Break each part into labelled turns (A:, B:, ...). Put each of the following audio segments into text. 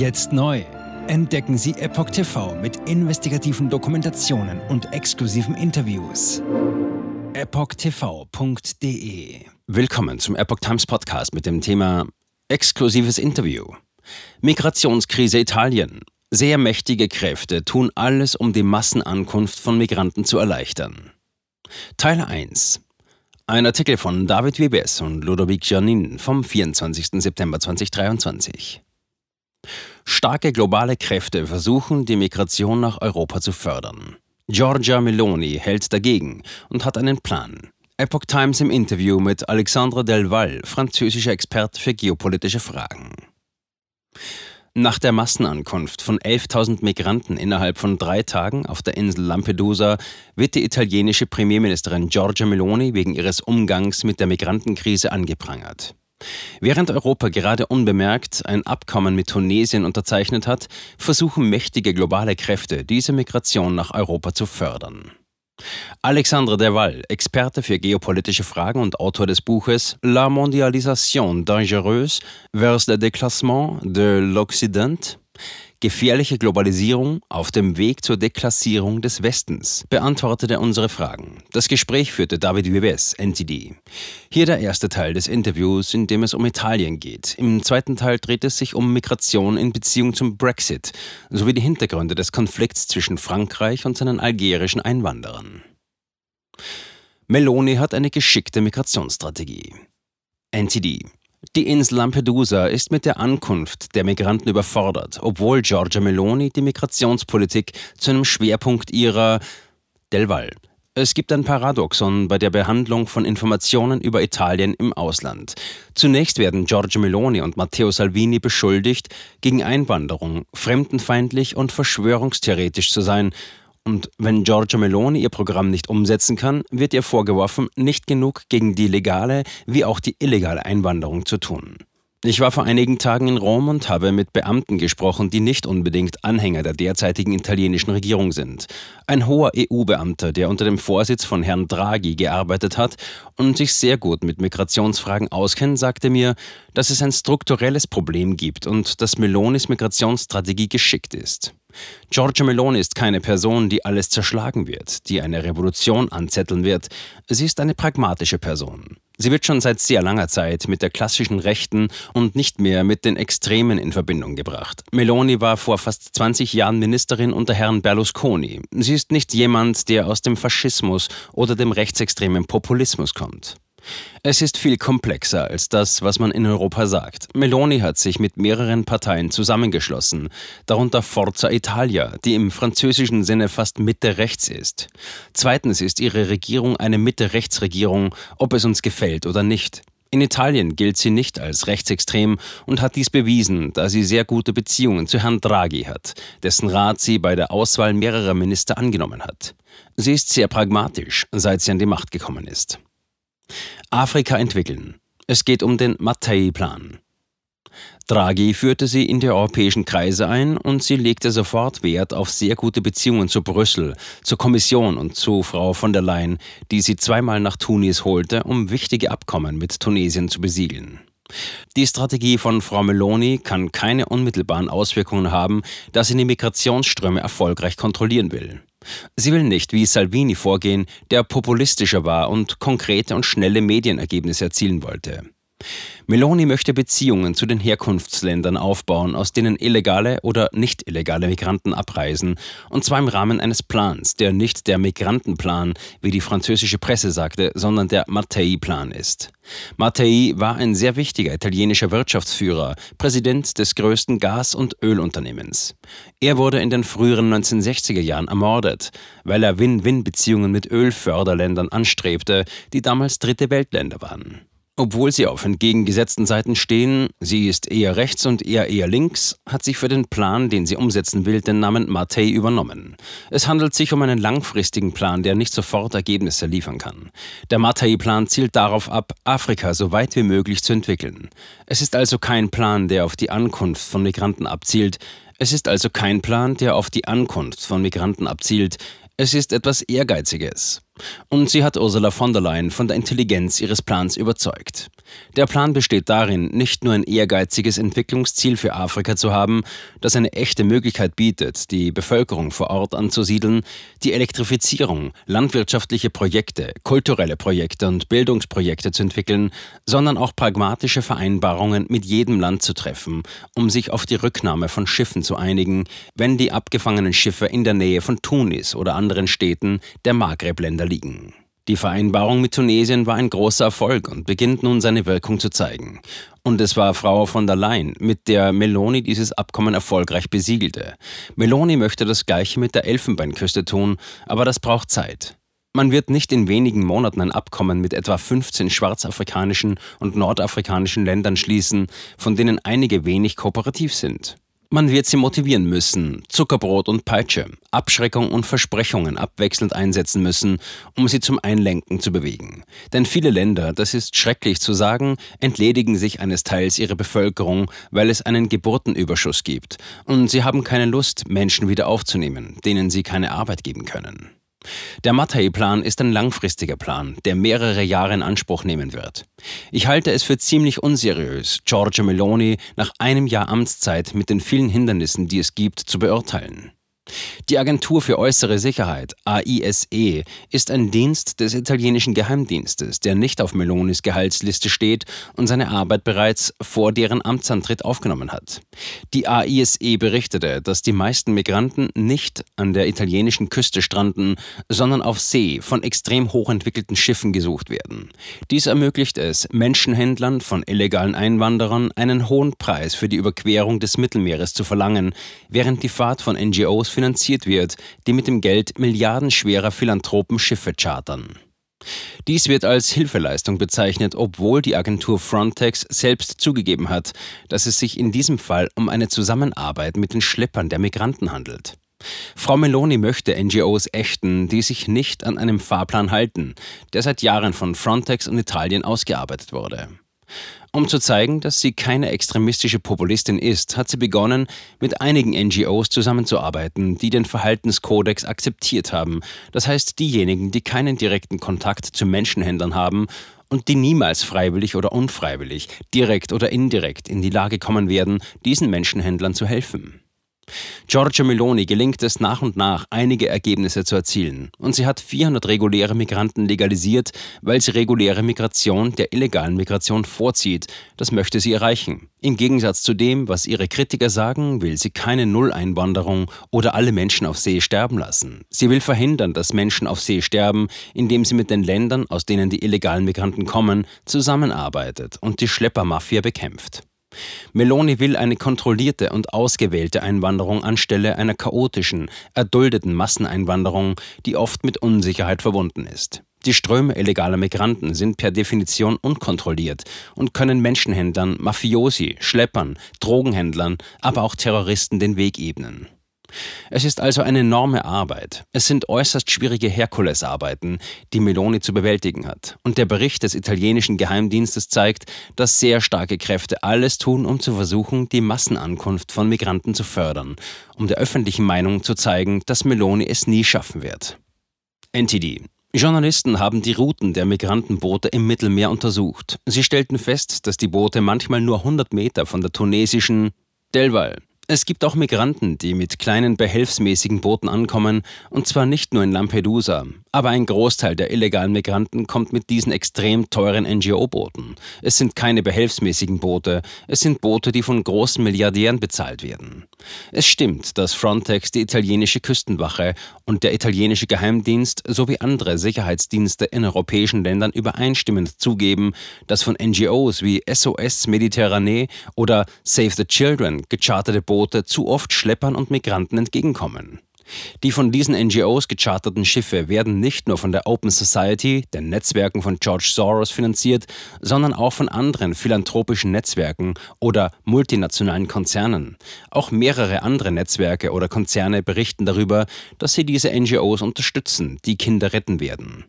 A: Jetzt neu. Entdecken Sie Epoch TV mit investigativen Dokumentationen und exklusiven Interviews. EpochTV.de
B: Willkommen zum Epoch Times Podcast mit dem Thema Exklusives Interview. Migrationskrise Italien. Sehr mächtige Kräfte tun alles, um die Massenankunft von Migranten zu erleichtern. Teil 1 ein Artikel von David Webes und Ludovic Janin vom 24. September 2023. Starke globale Kräfte versuchen, die Migration nach Europa zu fördern. Giorgia Meloni hält dagegen und hat einen Plan. Epoch Times im Interview mit Alexandre Delval, französischer Experte für geopolitische Fragen. Nach der Massenankunft von 11.000 Migranten innerhalb von drei Tagen auf der Insel Lampedusa wird die italienische Premierministerin Giorgia Meloni wegen ihres Umgangs mit der Migrantenkrise angeprangert. Während Europa gerade unbemerkt ein Abkommen mit Tunesien unterzeichnet hat, versuchen mächtige globale Kräfte, diese Migration nach Europa zu fördern. Alexandre Deval, Experte für geopolitische Fragen und Autor des Buches La mondialisation dangereuse vers le déclassement de l'Occident Gefährliche Globalisierung auf dem Weg zur Deklassierung des Westens beantwortete unsere Fragen. Das Gespräch führte David Vives, NTD. Hier der erste Teil des Interviews, in dem es um Italien geht. Im zweiten Teil dreht es sich um Migration in Beziehung zum Brexit sowie die Hintergründe des Konflikts zwischen Frankreich und seinen algerischen Einwanderern. Meloni hat eine geschickte Migrationsstrategie. NTD die Insel Lampedusa ist mit der Ankunft der Migranten überfordert, obwohl Giorgia Meloni die Migrationspolitik zu einem Schwerpunkt ihrer Del Val. Es gibt ein Paradoxon bei der Behandlung von Informationen über Italien im Ausland. Zunächst werden Giorgia Meloni und Matteo Salvini beschuldigt, gegen Einwanderung fremdenfeindlich und verschwörungstheoretisch zu sein und wenn Giorgia Meloni ihr Programm nicht umsetzen kann, wird ihr vorgeworfen, nicht genug gegen die legale wie auch die illegale Einwanderung zu tun. Ich war vor einigen Tagen in Rom und habe mit Beamten gesprochen, die nicht unbedingt Anhänger der derzeitigen italienischen Regierung sind. Ein hoher EU-Beamter, der unter dem Vorsitz von Herrn Draghi gearbeitet hat und sich sehr gut mit Migrationsfragen auskennt, sagte mir, dass es ein strukturelles Problem gibt und dass Melonis Migrationsstrategie geschickt ist. Giorgia Meloni ist keine Person, die alles zerschlagen wird, die eine Revolution anzetteln wird. Sie ist eine pragmatische Person. Sie wird schon seit sehr langer Zeit mit der klassischen Rechten und nicht mehr mit den Extremen in Verbindung gebracht. Meloni war vor fast 20 Jahren Ministerin unter Herrn Berlusconi. Sie ist nicht jemand, der aus dem Faschismus oder dem rechtsextremen Populismus kommt. Es ist viel komplexer als das, was man in Europa sagt. Meloni hat sich mit mehreren Parteien zusammengeschlossen, darunter Forza Italia, die im französischen Sinne fast Mitte-Rechts ist. Zweitens ist ihre Regierung eine Mitte-Rechts-Regierung, ob es uns gefällt oder nicht. In Italien gilt sie nicht als rechtsextrem und hat dies bewiesen, da sie sehr gute Beziehungen zu Herrn Draghi hat, dessen Rat sie bei der Auswahl mehrerer Minister angenommen hat. Sie ist sehr pragmatisch, seit sie an die Macht gekommen ist. Afrika entwickeln. Es geht um den Mattei-Plan. Draghi führte sie in die europäischen Kreise ein und sie legte sofort Wert auf sehr gute Beziehungen zu Brüssel, zur Kommission und zu Frau von der Leyen, die sie zweimal nach Tunis holte, um wichtige Abkommen mit Tunesien zu besiegeln. Die Strategie von Frau Meloni kann keine unmittelbaren Auswirkungen haben, da sie die Migrationsströme erfolgreich kontrollieren will. Sie will nicht wie Salvini vorgehen, der populistischer war und konkrete und schnelle Medienergebnisse erzielen wollte. Meloni möchte Beziehungen zu den Herkunftsländern aufbauen, aus denen illegale oder nicht illegale Migranten abreisen, und zwar im Rahmen eines Plans, der nicht der Migrantenplan, wie die französische Presse sagte, sondern der Mattei-Plan ist. Mattei war ein sehr wichtiger italienischer Wirtschaftsführer, Präsident des größten Gas- und Ölunternehmens. Er wurde in den früheren 1960er Jahren ermordet, weil er Win-Win-Beziehungen mit Ölförderländern anstrebte, die damals dritte Weltländer waren. Obwohl sie auf entgegengesetzten Seiten stehen, sie ist eher rechts und er eher links, hat sie für den Plan, den sie umsetzen will, den Namen Mattei übernommen. Es handelt sich um einen langfristigen Plan, der nicht sofort Ergebnisse liefern kann. Der Mattei-Plan zielt darauf ab, Afrika so weit wie möglich zu entwickeln. Es ist also kein Plan, der auf die Ankunft von Migranten abzielt. Es ist also kein Plan, der auf die Ankunft von Migranten abzielt. Es ist etwas Ehrgeiziges. Und sie hat Ursula von der Leyen von der Intelligenz ihres Plans überzeugt. Der Plan besteht darin, nicht nur ein ehrgeiziges Entwicklungsziel für Afrika zu haben, das eine echte Möglichkeit bietet, die Bevölkerung vor Ort anzusiedeln, die Elektrifizierung, landwirtschaftliche Projekte, kulturelle Projekte und Bildungsprojekte zu entwickeln, sondern auch pragmatische Vereinbarungen mit jedem Land zu treffen, um sich auf die Rücknahme von Schiffen zu einigen, wenn die abgefangenen Schiffe in der Nähe von Tunis oder anderen Städten der Maghreb-Länder liegen. Die Vereinbarung mit Tunesien war ein großer Erfolg und beginnt nun seine Wirkung zu zeigen. Und es war Frau von der Leyen, mit der Meloni dieses Abkommen erfolgreich besiegelte. Meloni möchte das gleiche mit der Elfenbeinküste tun, aber das braucht Zeit. Man wird nicht in wenigen Monaten ein Abkommen mit etwa 15 schwarzafrikanischen und nordafrikanischen Ländern schließen, von denen einige wenig kooperativ sind. Man wird sie motivieren müssen, Zuckerbrot und Peitsche, Abschreckung und Versprechungen abwechselnd einsetzen müssen, um sie zum Einlenken zu bewegen. Denn viele Länder, das ist schrecklich zu sagen, entledigen sich eines Teils ihrer Bevölkerung, weil es einen Geburtenüberschuss gibt, und sie haben keine Lust, Menschen wieder aufzunehmen, denen sie keine Arbeit geben können. Der Mattei-Plan ist ein langfristiger Plan, der mehrere Jahre in Anspruch nehmen wird. Ich halte es für ziemlich unseriös, Giorgio Meloni nach einem Jahr Amtszeit mit den vielen Hindernissen, die es gibt, zu beurteilen. Die Agentur für äußere Sicherheit, AISE, ist ein Dienst des italienischen Geheimdienstes, der nicht auf Melonis Gehaltsliste steht und seine Arbeit bereits vor deren Amtsantritt aufgenommen hat. Die AISE berichtete, dass die meisten Migranten nicht an der italienischen Küste stranden, sondern auf See von extrem hochentwickelten Schiffen gesucht werden. Dies ermöglicht es Menschenhändlern von illegalen Einwanderern einen hohen Preis für die Überquerung des Mittelmeeres zu verlangen, während die Fahrt von NGOs finanziert wird, die mit dem Geld milliardenschwerer Philanthropen Schiffe chartern. Dies wird als Hilfeleistung bezeichnet, obwohl die Agentur Frontex selbst zugegeben hat, dass es sich in diesem Fall um eine Zusammenarbeit mit den Schleppern der Migranten handelt. Frau Meloni möchte NGOs ächten, die sich nicht an einem Fahrplan halten, der seit Jahren von Frontex und Italien ausgearbeitet wurde. Um zu zeigen, dass sie keine extremistische Populistin ist, hat sie begonnen, mit einigen NGOs zusammenzuarbeiten, die den Verhaltenskodex akzeptiert haben. Das heißt, diejenigen, die keinen direkten Kontakt zu Menschenhändlern haben und die niemals freiwillig oder unfreiwillig, direkt oder indirekt in die Lage kommen werden, diesen Menschenhändlern zu helfen. Giorgia Meloni gelingt es nach und nach, einige Ergebnisse zu erzielen. Und sie hat 400 reguläre Migranten legalisiert, weil sie reguläre Migration der illegalen Migration vorzieht. Das möchte sie erreichen. Im Gegensatz zu dem, was ihre Kritiker sagen, will sie keine Nulleinwanderung oder alle Menschen auf See sterben lassen. Sie will verhindern, dass Menschen auf See sterben, indem sie mit den Ländern, aus denen die illegalen Migranten kommen, zusammenarbeitet und die Schleppermafia bekämpft. Meloni will eine kontrollierte und ausgewählte Einwanderung anstelle einer chaotischen, erduldeten Masseneinwanderung, die oft mit Unsicherheit verbunden ist. Die Ströme illegaler Migranten sind per Definition unkontrolliert und können Menschenhändlern, Mafiosi, Schleppern, Drogenhändlern, aber auch Terroristen den Weg ebnen. Es ist also eine enorme Arbeit. Es sind äußerst schwierige Herkulesarbeiten, die Meloni zu bewältigen hat. Und der Bericht des italienischen Geheimdienstes zeigt, dass sehr starke Kräfte alles tun, um zu versuchen, die Massenankunft von Migranten zu fördern, um der öffentlichen Meinung zu zeigen, dass Meloni es nie schaffen wird. NTD Journalisten haben die Routen der Migrantenboote im Mittelmeer untersucht. Sie stellten fest, dass die Boote manchmal nur 100 Meter von der tunesischen Delval es gibt auch Migranten, die mit kleinen behelfsmäßigen Booten ankommen, und zwar nicht nur in Lampedusa. Aber ein Großteil der illegalen Migranten kommt mit diesen extrem teuren NGO-Booten. Es sind keine behelfsmäßigen Boote, es sind Boote, die von großen Milliardären bezahlt werden. Es stimmt, dass Frontex, die italienische Küstenwache und der italienische Geheimdienst sowie andere Sicherheitsdienste in europäischen Ländern übereinstimmend zugeben, dass von NGOs wie SOS Mediterranee oder Save the Children gecharterte Boote zu oft Schleppern und Migranten entgegenkommen. Die von diesen NGOs gecharterten Schiffe werden nicht nur von der Open Society, den Netzwerken von George Soros finanziert, sondern auch von anderen philanthropischen Netzwerken oder multinationalen Konzernen. Auch mehrere andere Netzwerke oder Konzerne berichten darüber, dass sie diese NGOs unterstützen, die Kinder retten werden.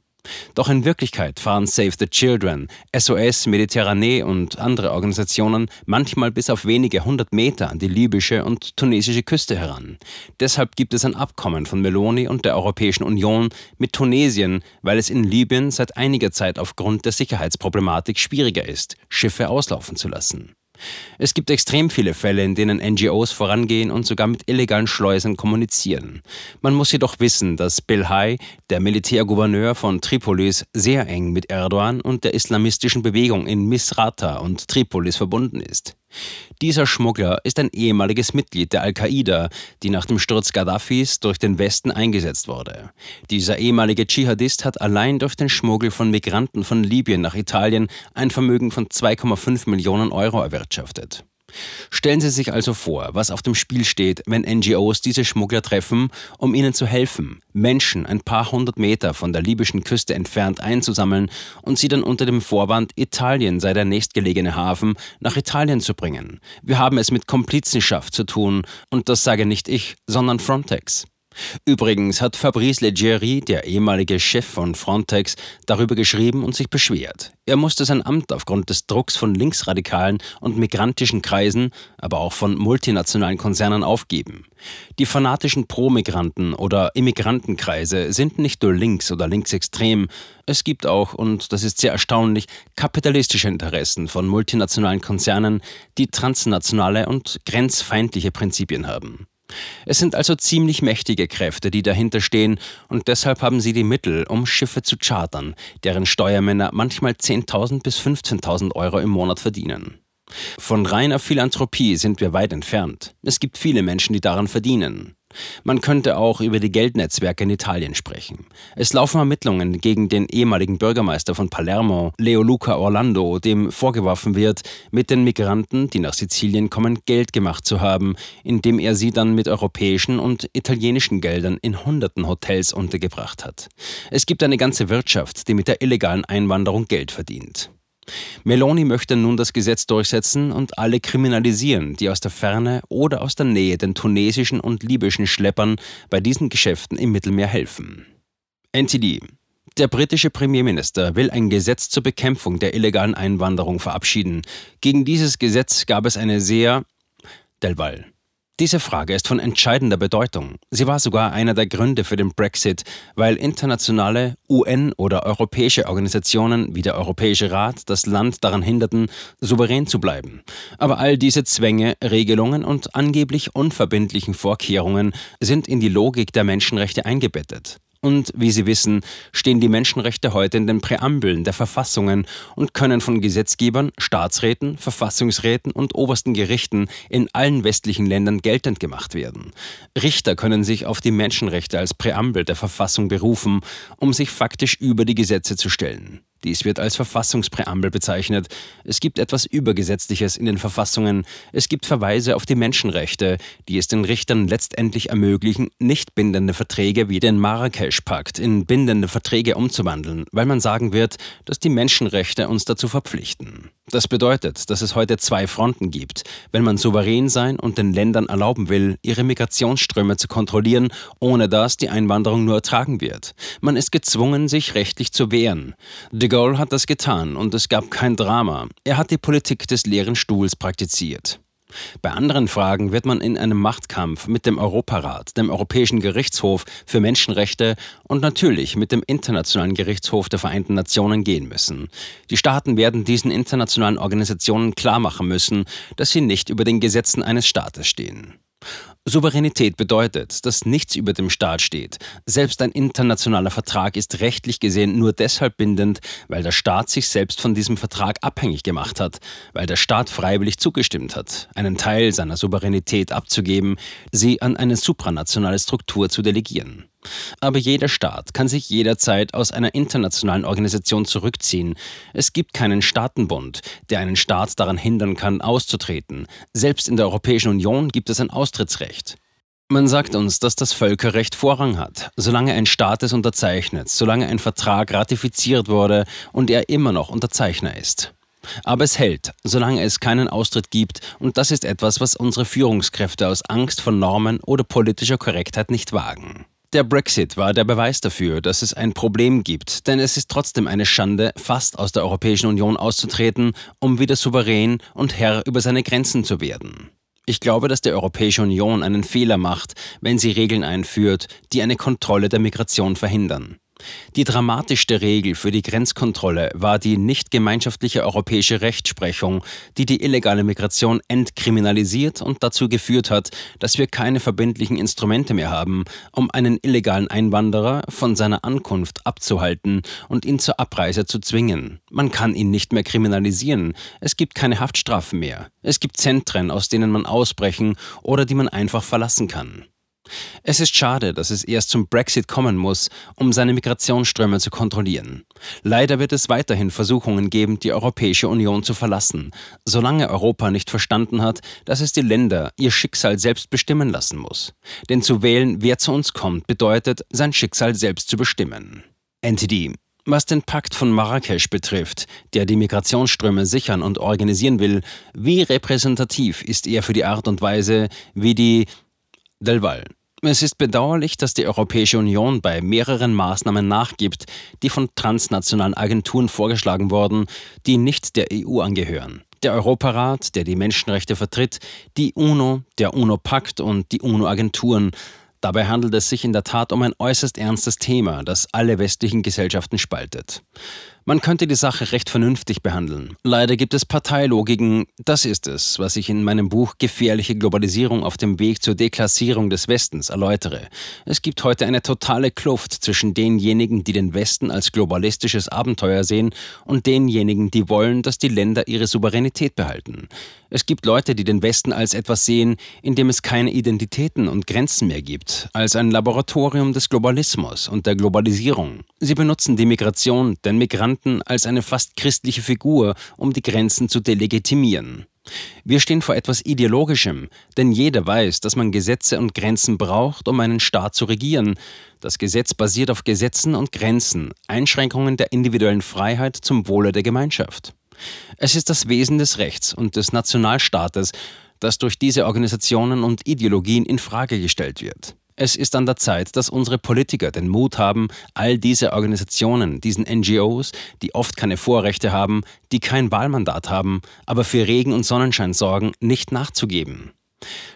B: Doch in Wirklichkeit fahren Save the Children, SOS, Mediterranee und andere Organisationen manchmal bis auf wenige hundert Meter an die libysche und tunesische Küste heran. Deshalb gibt es ein Abkommen von Meloni und der Europäischen Union mit Tunesien, weil es in Libyen seit einiger Zeit aufgrund der Sicherheitsproblematik schwieriger ist, Schiffe auslaufen zu lassen. Es gibt extrem viele Fälle, in denen NGOs vorangehen und sogar mit illegalen Schleusen kommunizieren. Man muss jedoch wissen, dass Belhai, der Militärgouverneur von Tripolis, sehr eng mit Erdogan und der islamistischen Bewegung in Misrata und Tripolis verbunden ist. Dieser Schmuggler ist ein ehemaliges Mitglied der Al-Qaida, die nach dem Sturz Gaddafis durch den Westen eingesetzt wurde. Dieser ehemalige Dschihadist hat allein durch den Schmuggel von Migranten von Libyen nach Italien ein Vermögen von 2,5 Millionen Euro erwirtschaftet. Stellen Sie sich also vor, was auf dem Spiel steht, wenn NGOs diese Schmuggler treffen, um ihnen zu helfen, Menschen ein paar hundert Meter von der libyschen Küste entfernt einzusammeln und sie dann unter dem Vorwand, Italien sei der nächstgelegene Hafen, nach Italien zu bringen. Wir haben es mit Komplizenschaft zu tun, und das sage nicht ich, sondern Frontex. Übrigens hat Fabrice Leggeri, der ehemalige Chef von Frontex, darüber geschrieben und sich beschwert. Er musste sein Amt aufgrund des Drucks von linksradikalen und migrantischen Kreisen, aber auch von multinationalen Konzernen aufgeben. Die fanatischen Pro-Migranten oder Immigrantenkreise sind nicht nur links oder linksextrem, es gibt auch, und das ist sehr erstaunlich, kapitalistische Interessen von multinationalen Konzernen, die transnationale und grenzfeindliche Prinzipien haben. Es sind also ziemlich mächtige Kräfte, die dahinter stehen, und deshalb haben sie die Mittel, um Schiffe zu chartern, deren Steuermänner manchmal 10.000 bis 15.000 Euro im Monat verdienen. Von reiner Philanthropie sind wir weit entfernt. Es gibt viele Menschen, die daran verdienen. Man könnte auch über die Geldnetzwerke in Italien sprechen. Es laufen Ermittlungen gegen den ehemaligen Bürgermeister von Palermo, Leo Luca Orlando, dem vorgeworfen wird, mit den Migranten, die nach Sizilien kommen, Geld gemacht zu haben, indem er sie dann mit europäischen und italienischen Geldern in hunderten Hotels untergebracht hat. Es gibt eine ganze Wirtschaft, die mit der illegalen Einwanderung Geld verdient. Meloni möchte nun das Gesetz durchsetzen und alle kriminalisieren, die aus der Ferne oder aus der Nähe den tunesischen und libyschen Schleppern bei diesen Geschäften im Mittelmeer helfen. NTD der britische Premierminister will ein Gesetz zur Bekämpfung der illegalen Einwanderung verabschieden. Gegen dieses Gesetz gab es eine sehr Delval. Diese Frage ist von entscheidender Bedeutung. Sie war sogar einer der Gründe für den Brexit, weil internationale UN- oder europäische Organisationen wie der Europäische Rat das Land daran hinderten, souverän zu bleiben. Aber all diese Zwänge, Regelungen und angeblich unverbindlichen Vorkehrungen sind in die Logik der Menschenrechte eingebettet. Und wie Sie wissen, stehen die Menschenrechte heute in den Präambeln der Verfassungen und können von Gesetzgebern, Staatsräten, Verfassungsräten und obersten Gerichten in allen westlichen Ländern geltend gemacht werden. Richter können sich auf die Menschenrechte als Präambel der Verfassung berufen, um sich faktisch über die Gesetze zu stellen. Dies wird als Verfassungspräambel bezeichnet. Es gibt etwas Übergesetzliches in den Verfassungen. Es gibt Verweise auf die Menschenrechte, die es den Richtern letztendlich ermöglichen, nicht bindende Verträge wie den Marrakesch-Pakt in bindende Verträge umzuwandeln, weil man sagen wird, dass die Menschenrechte uns dazu verpflichten. Das bedeutet, dass es heute zwei Fronten gibt, wenn man souverän sein und den Ländern erlauben will, ihre Migrationsströme zu kontrollieren, ohne dass die Einwanderung nur ertragen wird. Man ist gezwungen, sich rechtlich zu wehren. De Gaulle hat das getan und es gab kein Drama. Er hat die Politik des leeren Stuhls praktiziert. Bei anderen Fragen wird man in einem Machtkampf mit dem Europarat, dem Europäischen Gerichtshof für Menschenrechte und natürlich mit dem Internationalen Gerichtshof der Vereinten Nationen gehen müssen. Die Staaten werden diesen internationalen Organisationen klarmachen müssen, dass sie nicht über den Gesetzen eines Staates stehen. Souveränität bedeutet, dass nichts über dem Staat steht. Selbst ein internationaler Vertrag ist rechtlich gesehen nur deshalb bindend, weil der Staat sich selbst von diesem Vertrag abhängig gemacht hat, weil der Staat freiwillig zugestimmt hat, einen Teil seiner Souveränität abzugeben, sie an eine supranationale Struktur zu delegieren. Aber jeder Staat kann sich jederzeit aus einer internationalen Organisation zurückziehen. Es gibt keinen Staatenbund, der einen Staat daran hindern kann, auszutreten. Selbst in der Europäischen Union gibt es ein Austrittsrecht. Man sagt uns, dass das Völkerrecht Vorrang hat, solange ein Staat es unterzeichnet, solange ein Vertrag ratifiziert wurde und er immer noch Unterzeichner ist. Aber es hält, solange es keinen Austritt gibt, und das ist etwas, was unsere Führungskräfte aus Angst vor Normen oder politischer Korrektheit nicht wagen. Der Brexit war der Beweis dafür, dass es ein Problem gibt, denn es ist trotzdem eine Schande, fast aus der Europäischen Union auszutreten, um wieder souverän und Herr über seine Grenzen zu werden. Ich glaube, dass die Europäische Union einen Fehler macht, wenn sie Regeln einführt, die eine Kontrolle der Migration verhindern. Die dramatischste Regel für die Grenzkontrolle war die nicht gemeinschaftliche europäische Rechtsprechung, die die illegale Migration entkriminalisiert und dazu geführt hat, dass wir keine verbindlichen Instrumente mehr haben, um einen illegalen Einwanderer von seiner Ankunft abzuhalten und ihn zur Abreise zu zwingen. Man kann ihn nicht mehr kriminalisieren, es gibt keine Haftstrafen mehr, es gibt Zentren, aus denen man ausbrechen oder die man einfach verlassen kann. Es ist schade, dass es erst zum Brexit kommen muss, um seine Migrationsströme zu kontrollieren. Leider wird es weiterhin Versuchungen geben, die Europäische Union zu verlassen, solange Europa nicht verstanden hat, dass es die Länder ihr Schicksal selbst bestimmen lassen muss. Denn zu wählen, wer zu uns kommt, bedeutet, sein Schicksal selbst zu bestimmen. NTD was den Pakt von Marrakesch betrifft, der die Migrationsströme sichern und organisieren will, wie repräsentativ ist er für die Art und Weise, wie die Delval es ist bedauerlich, dass die Europäische Union bei mehreren Maßnahmen nachgibt, die von transnationalen Agenturen vorgeschlagen wurden, die nicht der EU angehören. Der Europarat, der die Menschenrechte vertritt, die UNO, der UNO-Pakt und die UNO-Agenturen Dabei handelt es sich in der Tat um ein äußerst ernstes Thema, das alle westlichen Gesellschaften spaltet. Man könnte die Sache recht vernünftig behandeln. Leider gibt es Parteilogiken. Das ist es, was ich in meinem Buch Gefährliche Globalisierung auf dem Weg zur Deklassierung des Westens erläutere. Es gibt heute eine totale Kluft zwischen denjenigen, die den Westen als globalistisches Abenteuer sehen, und denjenigen, die wollen, dass die Länder ihre Souveränität behalten. Es gibt Leute, die den Westen als etwas sehen, in dem es keine Identitäten und Grenzen mehr gibt, als ein Laboratorium des Globalismus und der Globalisierung. Sie benutzen die Migration, den Migranten, als eine fast christliche Figur, um die Grenzen zu delegitimieren. Wir stehen vor etwas Ideologischem, denn jeder weiß, dass man Gesetze und Grenzen braucht, um einen Staat zu regieren. Das Gesetz basiert auf Gesetzen und Grenzen, Einschränkungen der individuellen Freiheit zum Wohle der Gemeinschaft. Es ist das Wesen des Rechts und des Nationalstaates, das durch diese Organisationen und Ideologien in Frage gestellt wird. Es ist an der Zeit, dass unsere Politiker den Mut haben, all diese Organisationen, diesen NGOs, die oft keine Vorrechte haben, die kein Wahlmandat haben, aber für Regen und Sonnenschein sorgen, nicht nachzugeben.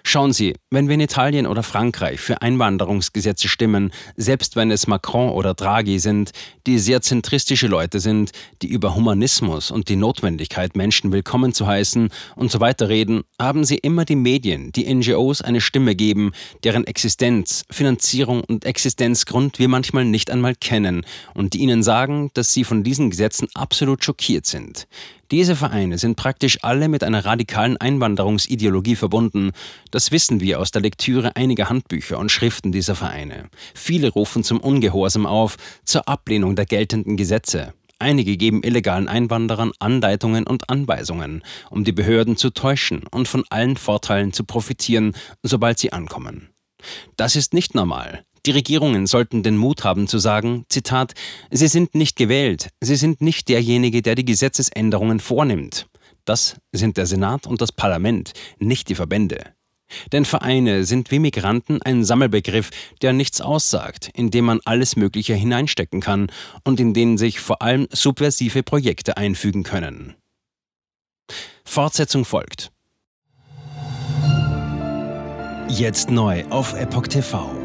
B: Schauen Sie, wenn wir in Italien oder Frankreich für Einwanderungsgesetze stimmen, selbst wenn es Macron oder Draghi sind, die sehr zentristische Leute sind, die über Humanismus und die Notwendigkeit, Menschen willkommen zu heißen und so weiter reden, haben sie immer die Medien, die NGOs eine Stimme geben, deren Existenz, Finanzierung und Existenzgrund wir manchmal nicht einmal kennen und die ihnen sagen, dass sie von diesen Gesetzen absolut schockiert sind. Diese Vereine sind praktisch alle mit einer radikalen Einwanderungsideologie verbunden. Das wissen wir aus der Lektüre einiger Handbücher und Schriften dieser Vereine. Viele rufen zum Ungehorsam auf, zur Ablehnung der geltenden Gesetze. Einige geben illegalen Einwanderern Anleitungen und Anweisungen, um die Behörden zu täuschen und von allen Vorteilen zu profitieren, sobald sie ankommen. Das ist nicht normal. Die Regierungen sollten den Mut haben zu sagen, Zitat, Sie sind nicht gewählt, Sie sind nicht derjenige, der die Gesetzesänderungen vornimmt. Das sind der Senat und das Parlament, nicht die Verbände. Denn Vereine sind wie Migranten ein Sammelbegriff, der nichts aussagt, in dem man alles Mögliche hineinstecken kann und in denen sich vor allem subversive Projekte einfügen können. Fortsetzung folgt.
A: Jetzt neu auf Epoch TV.